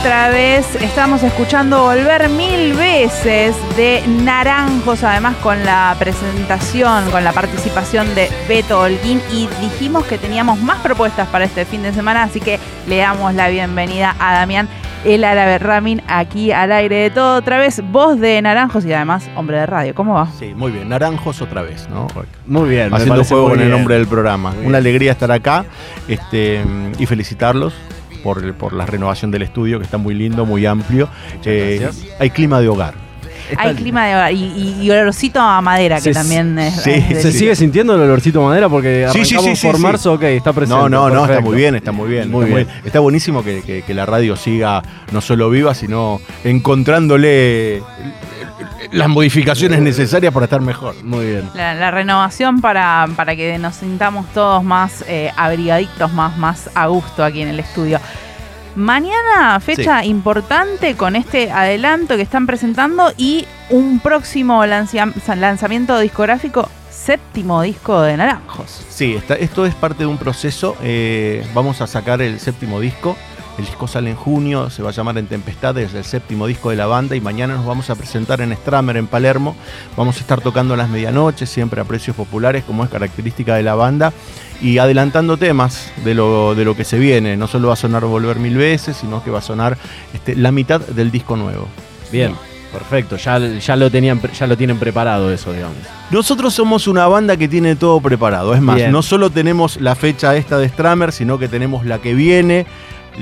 otra vez. Estamos escuchando Volver mil veces de Naranjos, además con la presentación, con la participación de Beto Holguín. Y dijimos que teníamos más propuestas para este fin de semana, así que le damos la bienvenida a Damián el árabe Ramin aquí al aire de todo otra vez, voz de Naranjos y además hombre de radio. ¿Cómo va? Sí, muy bien. Naranjos otra vez, ¿no? Muy bien. Haciendo juego con el nombre del programa. Una alegría estar acá este, y felicitarlos. Por, por la renovación del estudio, que está muy lindo, muy amplio. Eh, hay clima de hogar. Hay clima de hogar y, y, olorcito a madera, que también es. Sí, ¿Se sigue sintiendo el olorcito a madera? Porque arrancamos por marzo, ok, está presente. No, no, no, está muy bien, está muy bien. Muy está, bien. está buenísimo que, la radio siga no solo viva, sino encontrándole las modificaciones necesarias para estar mejor. Muy bien. La, renovación para, para que nos sintamos todos más eh, abrigaditos, más, más a gusto aquí en el estudio. Mañana, fecha importante con este adelanto que están presentando y un próximo lanzamiento discográfico, séptimo disco de Naranjos. Sí, esto es parte de un proceso. Eh, vamos a sacar el séptimo disco. El disco sale en junio, se va a llamar En Tempestad, es el séptimo disco de la banda y mañana nos vamos a presentar en Stramer, en Palermo. Vamos a estar tocando las medianoches, siempre a precios populares, como es característica de la banda y adelantando temas de lo, de lo que se viene. No solo va a sonar Volver mil veces, sino que va a sonar este, la mitad del disco nuevo. Bien. Perfecto, ya, ya, lo tenían, ya lo tienen preparado eso, digamos. Nosotros somos una banda que tiene todo preparado. Es más, no solo tenemos la fecha esta de Stramer, sino que tenemos la que viene,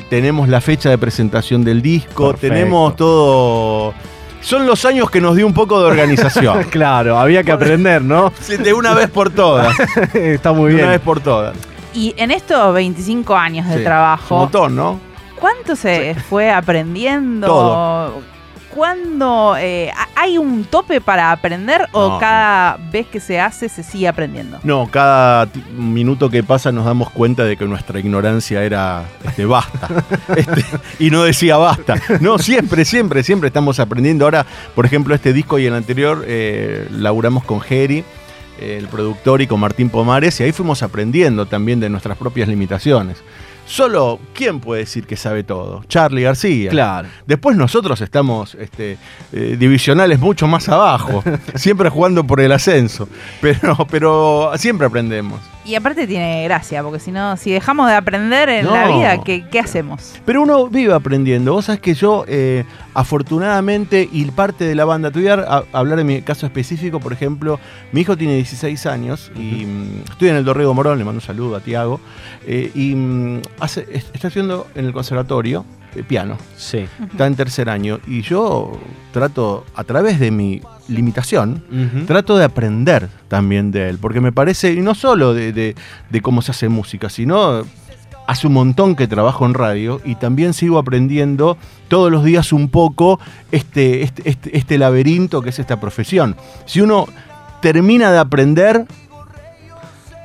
tenemos la fecha de presentación del disco, tenemos todo son los años que nos dio un poco de organización. claro, había que aprender, ¿no? de una vez por todas. Está muy bien. De una vez por todas. Y en estos 25 años de trabajo. Un montón, ¿no? ¿Cuánto se fue aprendiendo? Todo cuándo eh, hay un tope para aprender o cada vez que se hace se sigue aprendiendo? No, cada minuto que pasa nos damos cuenta de que nuestra ignorancia era este, basta. Este, y no decía basta. No, siempre, siempre, siempre estamos aprendiendo. Ahora, por ejemplo, este disco y el anterior eh, laburamos con Jerry el productor y con Martín Pomares y ahí fuimos aprendiendo también de nuestras propias limitaciones. Solo, ¿quién puede decir que sabe todo? Charlie García. Claro. Después nosotros estamos este, eh, divisionales mucho más abajo, siempre jugando por el ascenso, pero, pero siempre aprendemos. Y aparte tiene gracia, porque si no, si dejamos de aprender en la vida, ¿qué, hacemos? Pero uno vive aprendiendo. Vos sabés que yo, eh, afortunadamente, y parte de la banda, te voy a hablar de mi caso específico, por ejemplo, mi hijo tiene 16 años y mm, estoy en el Dorrego Morón, le mando un saludo a Tiago, eh, y mm, está haciendo en el conservatorio eh, piano. Sí. Está en tercer año. Y yo trato, a través de mi limitación, trato de aprender también de él. Porque me parece, y no solo de, cómo se hace música, sino hace un montón que trabajo en radio y también sigo aprendiendo todos los días un poco este, este, este, este laberinto que es esta profesión. Si uno termina de aprender,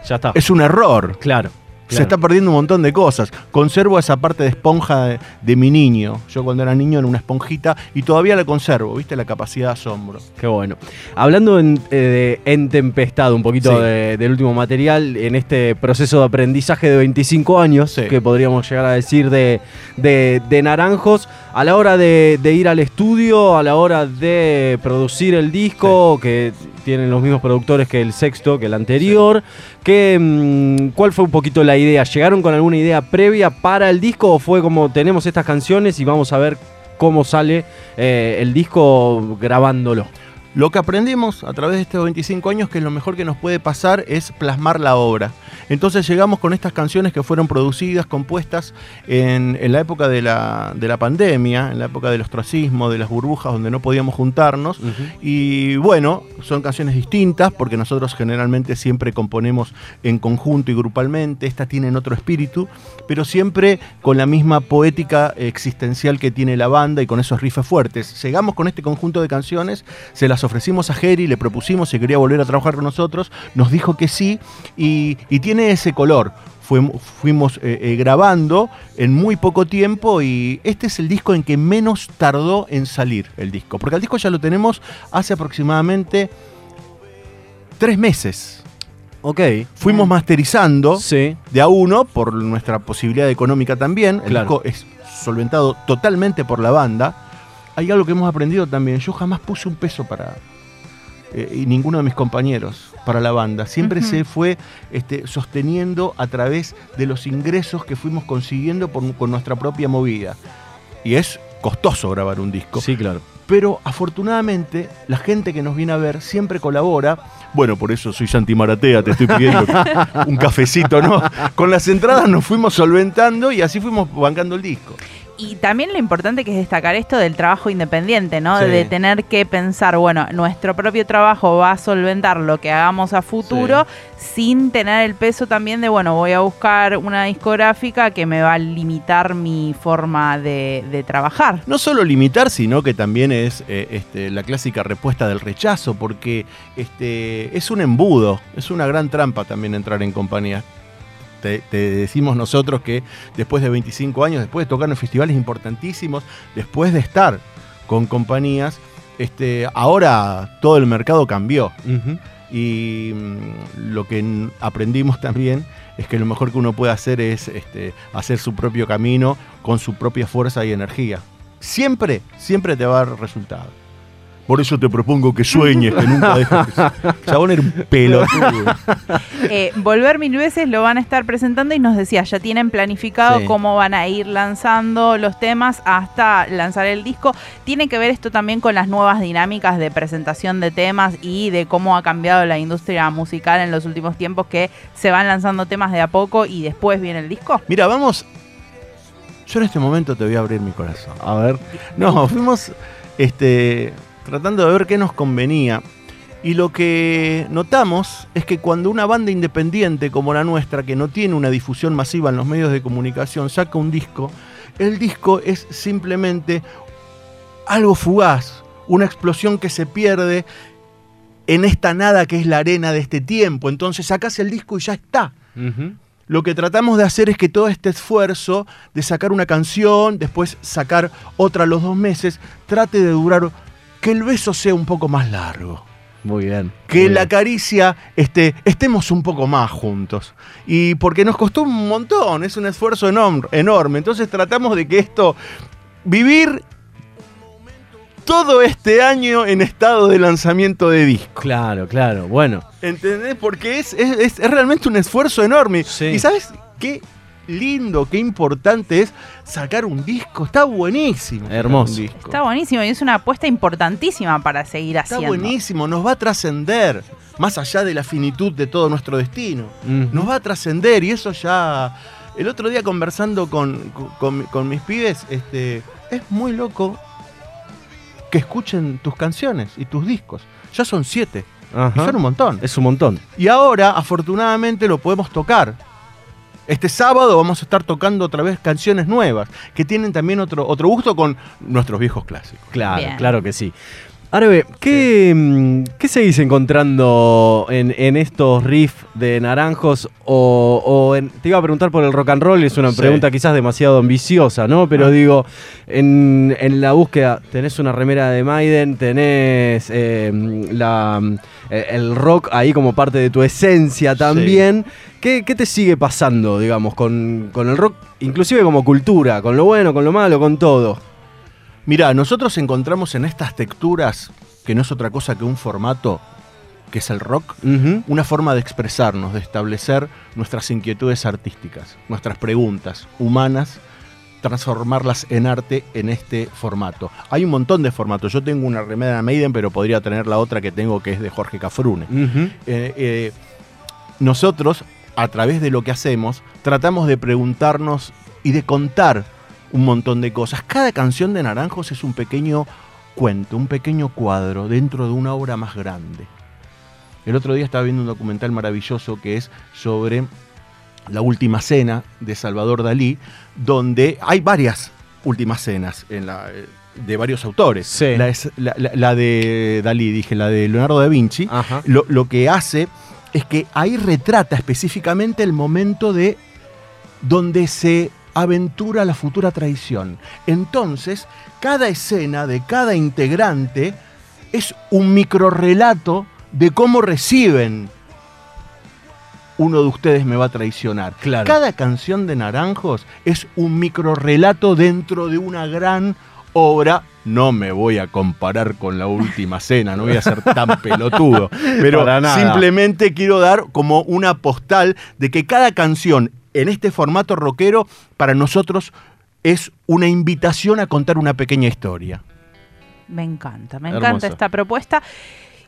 ya está. Es un error. Claro. Se está perdiendo un montón de cosas. Conservo esa parte de esponja de, mi niño. Yo cuando era niño era una esponjita y todavía la conservo, ¿viste? La capacidad de asombro. Qué bueno. Hablando en, eh, Tempestad, un poquito del último material, en este proceso de aprendizaje de 25 años, que podríamos llegar a decir de, de, Naranjos, a la hora de, ir al estudio, a la hora de producir el disco, que tienen los mismos productores que el sexto, que el anterior. Mm, ¿Cuál fue un poquito la idea? ¿Llegaron con alguna idea previa para el disco o fue como tenemos estas canciones y vamos a ver cómo sale eh, el disco grabándolo? Lo que aprendimos a través de estos 25 años que lo mejor que nos puede pasar es plasmar la obra. Entonces llegamos con estas canciones que fueron producidas, compuestas en, la época de la, pandemia, en la época del ostracismo, de las burbujas donde no podíamos juntarnos. Y bueno, son canciones distintas porque nosotros generalmente siempre componemos en conjunto y grupalmente. Estas tienen otro espíritu, pero siempre con la misma poética existencial que tiene la banda y con esos riffs fuertes. Llegamos con este conjunto de canciones, se las ofrecimos a Jerry, le propusimos si quería volver a trabajar con nosotros, nos dijo que sí y, y tiene ese color. fuimos eh, eh, grabando en muy poco tiempo y este es el disco en que menos tardó en salir el disco. Porque el disco ya lo tenemos hace aproximadamente tres meses. Ok. Fuimos masterizando Sí. de a uno por nuestra posibilidad económica también. El Claro. disco es solventado totalmente por la banda. Hay algo que hemos aprendido también. Yo jamás puse un peso para. eh, y ninguno de mis compañeros para la banda. Siempre se fue este, sosteniendo a través de los ingresos que fuimos consiguiendo por- con nuestra propia movida. Y es costoso grabar un disco. Sí, claro. Pero afortunadamente la gente que nos viene a ver siempre colabora. Bueno, por eso soy Santi Maratea, te estoy pidiendo un cafecito, ¿no? Con las entradas nos fuimos solventando y así fuimos bancando el disco. Y también lo importante que es destacar esto del trabajo independiente, ¿no? Sí. De tener que pensar, bueno, nuestro propio trabajo va a solventar lo que hagamos a futuro sin tener el peso también de, bueno, voy a buscar una discográfica que me va a limitar mi forma de, de trabajar. No solo limitar, sino que también es eh, este, la clásica respuesta del rechazo, porque este, es un embudo, es una gran trampa también entrar en compañía. Te, te decimos nosotros que después de 25 años, después de tocar en festivales importantísimos, después de estar con compañías, este, ahora todo el mercado cambió. Y mm, lo que aprendimos también es que lo mejor que uno puede hacer es este, hacer su propio camino con su propia fuerza y energía. Siempre, siempre te va a dar resultado. Por eso te propongo que sueñes, que nunca dejes. Chabón era un pelotudo. Eh, Volver mil veces lo van a estar presentando y nos decía, ya tienen planificado Sí. cómo van a ir lanzando los temas hasta lanzar el disco. Tiene que ver esto también con las nuevas dinámicas de presentación de temas y de cómo ha cambiado la industria musical en los últimos tiempos que se van lanzando temas de a poco y después viene el disco. Mira, vamos. Yo en este momento te voy a abrir mi corazón. A ver. No, fuimos este, tratando de ver qué nos convenía. Y lo que notamos es que cuando una banda independiente como la nuestra, que no tiene una difusión masiva en los medios de comunicación, saca un disco, el disco es simplemente algo fugaz, una explosión que se pierde en esta nada que es la arena de este tiempo. Entonces sacas el disco y ya está. Lo que tratamos de hacer es que todo este esfuerzo de sacar una canción, después sacar otra a los dos meses, trate de durar, que el beso sea un poco más largo. Muy bien. Que muy la bien. caricia este, estemos un poco más juntos. Y porque nos costó un montón, es un esfuerzo enorme. enorme. Entonces tratamos de que esto, vivir todo este año en estado de lanzamiento de disco. Claro, claro. Bueno. ¿Entendés? Porque es, es- es- es realmente un esfuerzo enorme. Sí. Y sabes qué lindo, qué importante es sacar un disco. Está buenísimo. Hermoso. disco. Está buenísimo y es una apuesta importantísima para seguir Está haciendo. buenísimo, nos va a trascender, más allá de la finitud de todo nuestro destino. Nos va a trascender y eso ya... El otro día conversando con, con- con mis pibes, este, es muy loco que escuchen tus canciones y tus discos. Ya son siete, y son un montón. Es un montón. Y ahora, afortunadamente, lo podemos tocar. Este sábado vamos a estar tocando otra vez canciones nuevas, que tienen también otro, otro gusto con nuestros viejos clásicos. Claro, Bien. claro que sí. Arbe, ¿qué, mm, ¿qué seguís encontrando en, en estos riffs de naranjos? O, o en- te iba a preguntar por el rock and roll, es una Sí. pregunta quizás demasiado ambiciosa, ¿no? Pero Ah. digo, en, en la búsqueda, tenés una remera de Maiden, tenés eh, la, eh, el rock ahí como parte de tu esencia también. ¿Qué, qué te sigue pasando, digamos, con, con el rock, inclusive como cultura, con lo bueno, con lo malo, con todo? Mirá, nosotros encontramos en estas texturas, que no es otra cosa que un formato, que es el rock, una forma de expresarnos, de establecer nuestras inquietudes artísticas, nuestras preguntas humanas, transformarlas en arte en este formato. Hay un montón de formatos. Yo tengo una remera de Maiden, pero podría tener la otra que tengo, que es de Jorge Cafrune. Eh, eh, nosotros, a través de lo que hacemos, tratamos de preguntarnos y de contar un montón de cosas. Cada canción de Naranjos es un pequeño cuento, un pequeño cuadro dentro de una obra más grande. El otro día estaba viendo un documental maravilloso que es sobre la última cena de Salvador Dalí, donde hay varias últimas cenas en la, eh, de varios autores. Sí. La, es- la- de Dalí, dije, la de Leonardo da Vinci lo, lo que hace es que ahí retrata específicamente el momento de donde se aventura la futura traición. Entonces, cada escena de cada integrante es un microrrelato de cómo reciben uno de ustedes me va a traicionar. Cada canción de Naranjos es un microrelato dentro de una gran obra. No me voy a comparar con la última cena, no voy a ser tan pelotudo. Pero simplemente quiero dar como una postal de que cada canción en este formato rockero para nosotros es una invitación a contar una pequeña historia. Me encanta, me encanta esta propuesta.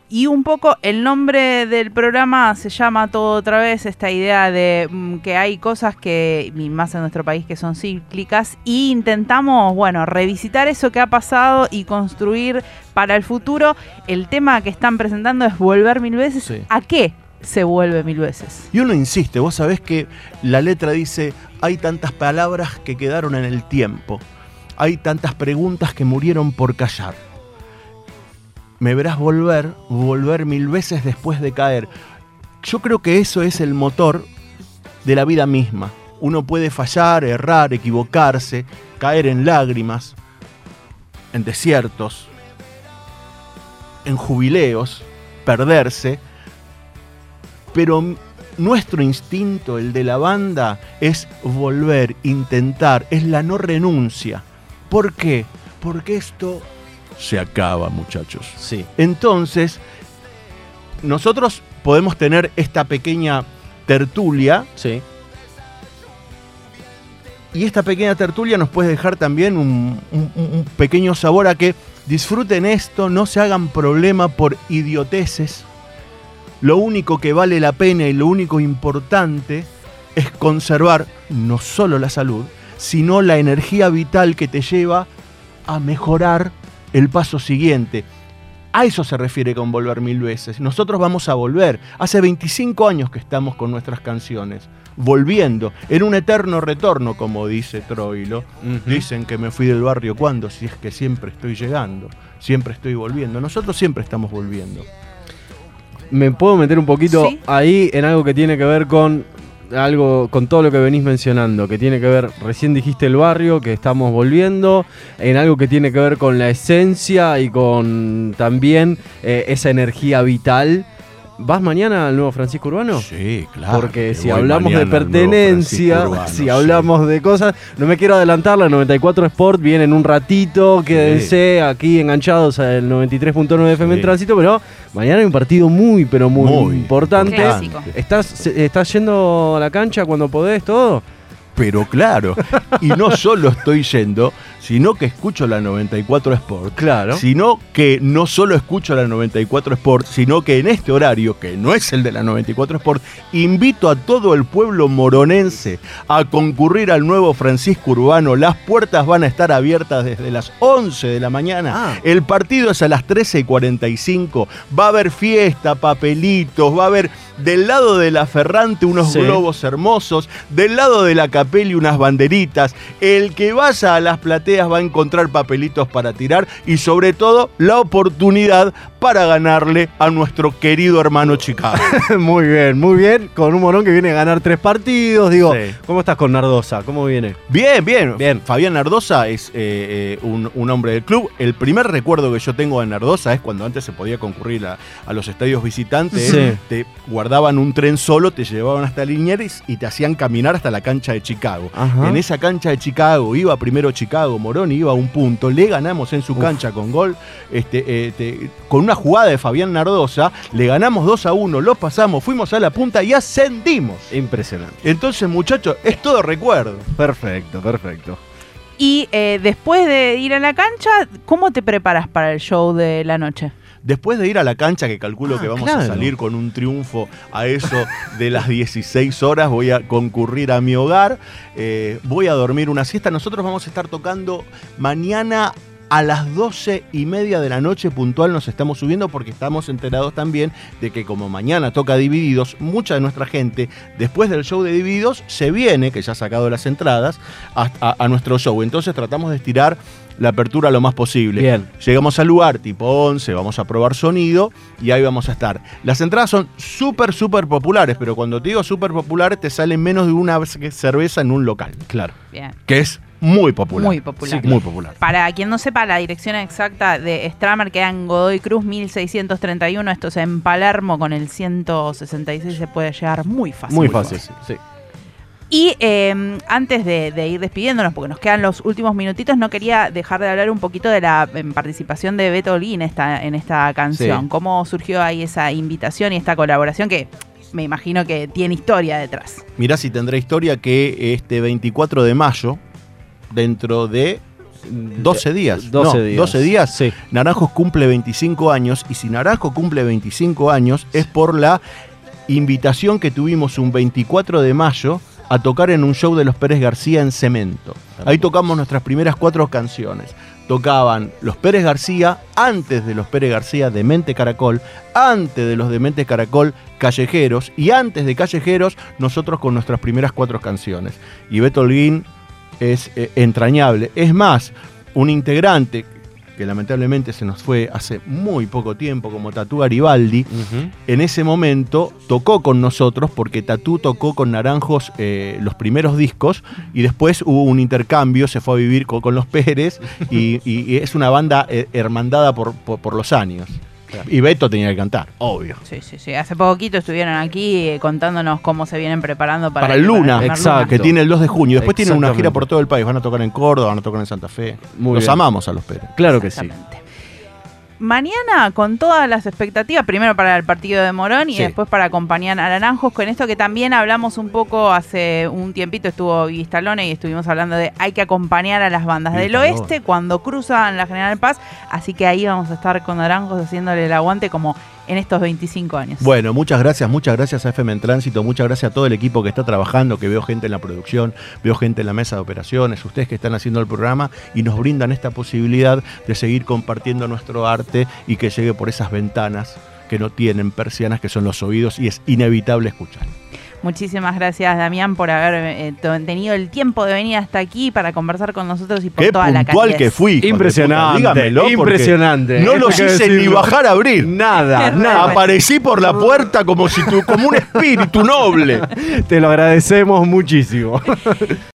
Y un poco el nombre del programa se llama todo otra vez, esta idea de mm, que hay cosas que, más en nuestro país, que son cíclicas, y intentamos, bueno, revisitar eso que ha pasado y construir para el futuro. El tema que están presentando es volver mil veces. ¿A qué se vuelve mil veces? Y uno insiste, vos sabés que la letra dice, hay tantas palabras que quedaron en el tiempo, hay tantas preguntas que murieron por callar me verás volver, volver mil veces después de caer. Yo creo que eso es el motor de la vida misma. Uno puede fallar, errar, equivocarse, caer en lágrimas, en desiertos, en jubileos, perderse, pero nuestro instinto, el de la banda, es volver, intentar, es la no renuncia. ¿Por qué? Porque esto se acaba, muchachos. Sí. Entonces, nosotros podemos tener esta pequeña tertulia. Sí. Y esta pequeña tertulia nos puede dejar también un, un, pequeño sabor a que disfruten esto, no se hagan problema por idioteces. Lo único que vale la pena y lo único importante es conservar no solo la salud, sino la energía vital que te lleva a mejorar el paso siguiente. A eso se refiere con volver mil veces. Nosotros vamos a volver. Hace 25 años que estamos con nuestras canciones, volviendo, en un eterno retorno, como dice Troilo. Dicen que me fui del barrio cuando, si es que siempre estoy llegando, siempre estoy volviendo. Nosotros siempre estamos volviendo. Me puedo meter un poquito ahí en algo que tiene que ver con algo con todo lo que venís mencionando, que tiene que ver, recién dijiste el barrio, que estamos volviendo, en algo que tiene que ver con la esencia y con también eh, esa energía vital ¿Vas mañana al nuevo Francisco Urbano? Sí, claro. Porque si hablamos de pertenencia, si hablamos de cosas, no me quiero adelantar, la 94 Sport viene en un ratito, quédense aquí enganchados al 93.9 FM en tránsito, pero mañana hay un partido muy, pero muy, importante. ¿Estás, ¿Estás yendo a la cancha cuando podés todo? Pero claro, y no solo estoy yendo, sino que escucho la 94 Sport. Claro. Sino que no solo escucho la 94 Sport, sino que en este horario, que no es el de la 94 Sport, invito a todo el pueblo moronense a concurrir al nuevo Francisco Urbano. Las puertas van a estar abiertas desde las 11 de la mañana. Ah. El partido es a las 13 y 45. Va a haber fiesta, papelitos, va a haber del lado de la Ferrante unos globos hermosos, del lado de la Capelli unas banderitas. El que vaya a las plateas va a encontrar papelitos para tirar y sobre todo la oportunidad para ganarle a nuestro querido hermano Chicago. muy bien, muy bien. Con un morón que viene a ganar tres partidos. Digo, ¿cómo estás con Nardosa? ¿Cómo viene? Bien, bien. Bien. Fabián Nardosa es eh, eh, un, hombre del club. El primer recuerdo que yo tengo de Nardosa es cuando antes se podía concurrir a, los estadios visitantes. Te guardaban un tren solo, te llevaban hasta Liniers y te hacían caminar hasta la cancha de Chicago. En esa cancha de Chicago iba primero Chicago, Morón iba a un punto. Le ganamos en su cancha con gol, este, eh, con una jugada de Fabián Nardosa, le ganamos 2 a 1, lo pasamos, fuimos a la punta y ascendimos. Impresionante. Entonces, muchachos, es todo recuerdo. Perfecto, perfecto. Y eh, después de ir a la cancha, ¿cómo te preparas para el show de la noche? Después de ir a la cancha, que calculo ah, que vamos a salir con un triunfo a eso de las 16 horas, voy a concurrir a mi hogar, eh, voy a dormir una siesta. Nosotros vamos a estar tocando mañana a las 12 y media de la noche puntual nos estamos subiendo porque estamos enterados también de que como mañana toca Divididos, mucha de nuestra gente después del show de Divididos se viene, que ya ha sacado las entradas, a, a nuestro show. Entonces tratamos de estirar la apertura lo más posible. Bien. Llegamos al lugar tipo 11, vamos a probar sonido y ahí vamos a estar. Las entradas son súper, súper populares, pero cuando te digo súper populares te salen menos de una cerveza en un local. Claro. Que es muy popular. Muy popular. muy popular. Para quien no sepa, la dirección exacta de Stramer queda en Godoy Cruz 1631. Esto es en Palermo con el 166. Se puede llegar muy fácil. Muy fácil, sí. Y em, antes de, ir despidiéndonos, porque nos quedan los últimos minutitos, no quería dejar de hablar un poquito de la em, participación de Beto Olguín en esta, en esta canción. ¿Cómo surgió ahí esa invitación y esta colaboración que me imagino que tiene historia detrás? Mirá si tendrá historia que este 24 de mayo, dentro de 12 días. 12 días. 12 días. Sí. Naranjos cumple 25 años y si Naranjo cumple 25 años es por la invitación que tuvimos un 24 de mayo a tocar en un show de los Pérez García en Cemento. Ahí tocamos nuestras primeras cuatro canciones. Tocaban los Pérez García, antes de los Pérez García de Mente Caracol, antes de los de Mente Caracol Callejeros y antes de Callejeros nosotros con nuestras primeras cuatro canciones. Y Beto Holguín es eh, entrañable. Es más, un integrante que lamentablemente se nos fue hace muy poco tiempo, como Tatú Garibaldi, en ese momento tocó con nosotros, porque Tatú tocó con Naranjos eh, los primeros discos, y después hubo un intercambio, se fue a vivir con, los Pérez, y, es una banda eh, hermandada por los años. Y Beto tenía que cantar, obvio. Sí, sí, sí. Hace poquito estuvieron aquí eh, contándonos cómo se vienen preparando para, para el Luna, exacto. que tiene el 2 de junio. Después tienen una gira por todo el país. Van a tocar en Córdoba, van a tocar en Santa Fe. Los amamos a los Pérez. Claro que sí mañana con todas las expectativas, primero para el partido de Morón y después para acompañar a Naranjos, con esto que también hablamos un poco hace un tiempito, estuvo Vistalone y estuvimos hablando de hay que acompañar a las bandas del oeste cuando cruzan la General Paz, así que ahí vamos a estar con Naranjos haciéndole el aguante como en estos 25 años. Bueno, muchas gracias, muchas gracias a FM en Tránsito, muchas gracias a todo el equipo que está trabajando, que veo gente en la producción, veo gente en la mesa de operaciones, ustedes que están haciendo el programa y nos brindan esta posibilidad de seguir compartiendo nuestro arte y que llegue por esas ventanas que no tienen persianas, que son los oídos, y es inevitable escuchar. Muchísimas gracias, Damián, por haber eh, tenido el tiempo de venir hasta aquí para conversar con nosotros y por toda la calidez. que fui. Impresionante. Dígamelo. Impresionante. No lo hice ni bajar a abrir. Nada, nada. Aparecí por la puerta como si tú, como un espíritu noble. Te lo agradecemos muchísimo.